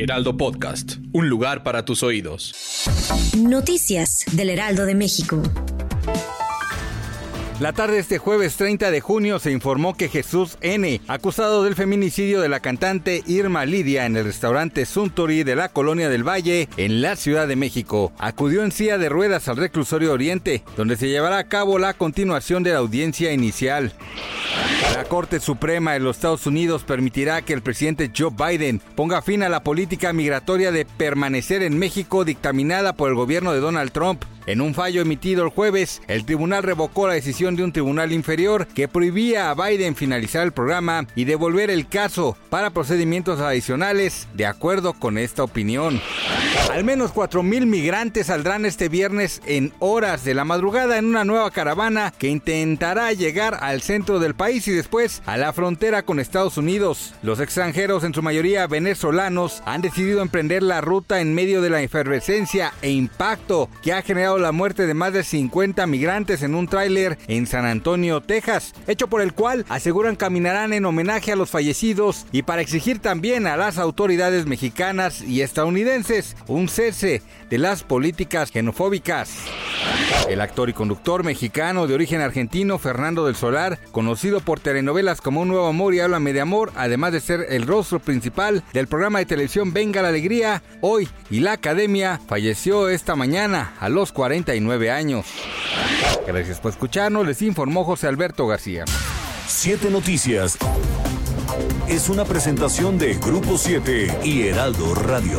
Heraldo Podcast, un lugar para tus oídos. Noticias del Heraldo de México. La tarde de este jueves 30 de junio se informó que Jesús N., acusado del feminicidio de la cantante Irma Lidia en el restaurante Suntory de la Colonia del Valle, en la Ciudad de México, acudió en silla de ruedas al reclusorio Oriente, donde se llevará a cabo la continuación de la audiencia inicial. Corte Suprema de los Estados Unidos permitirá que el presidente Joe Biden ponga fin a la política migratoria de permanecer en México dictaminada por el gobierno de Donald Trump. En un fallo emitido el jueves, el tribunal revocó la decisión de un tribunal inferior que prohibía a Biden finalizar el programa y devolver el caso para procedimientos adicionales, de acuerdo con esta opinión. Al menos 4.000 migrantes saldrán este viernes en horas de la madrugada en una nueva caravana que intentará llegar al centro del país y después a la frontera con Estados Unidos. Los extranjeros, en su mayoría venezolanos, han decidido emprender la ruta en medio de la efervescencia e impacto que ha generado la muerte de más de 50 migrantes en un tráiler en San Antonio, Texas, hecho por el cual aseguran caminarán en homenaje a los fallecidos y para exigir también a las autoridades mexicanas y estadounidenses un cese de las políticas xenofóbicas. El actor y conductor mexicano de origen argentino Fernando del Solar, conocido por telenovelas como Un Nuevo Amor y Háblame de Amor, además de ser el rostro principal del programa de televisión Venga la Alegría, hoy y la Academia, falleció esta mañana a los 49 años. Gracias por escucharnos, les informó José Alberto García. Siete Noticias es una presentación de Grupo 7 y Heraldo Radio.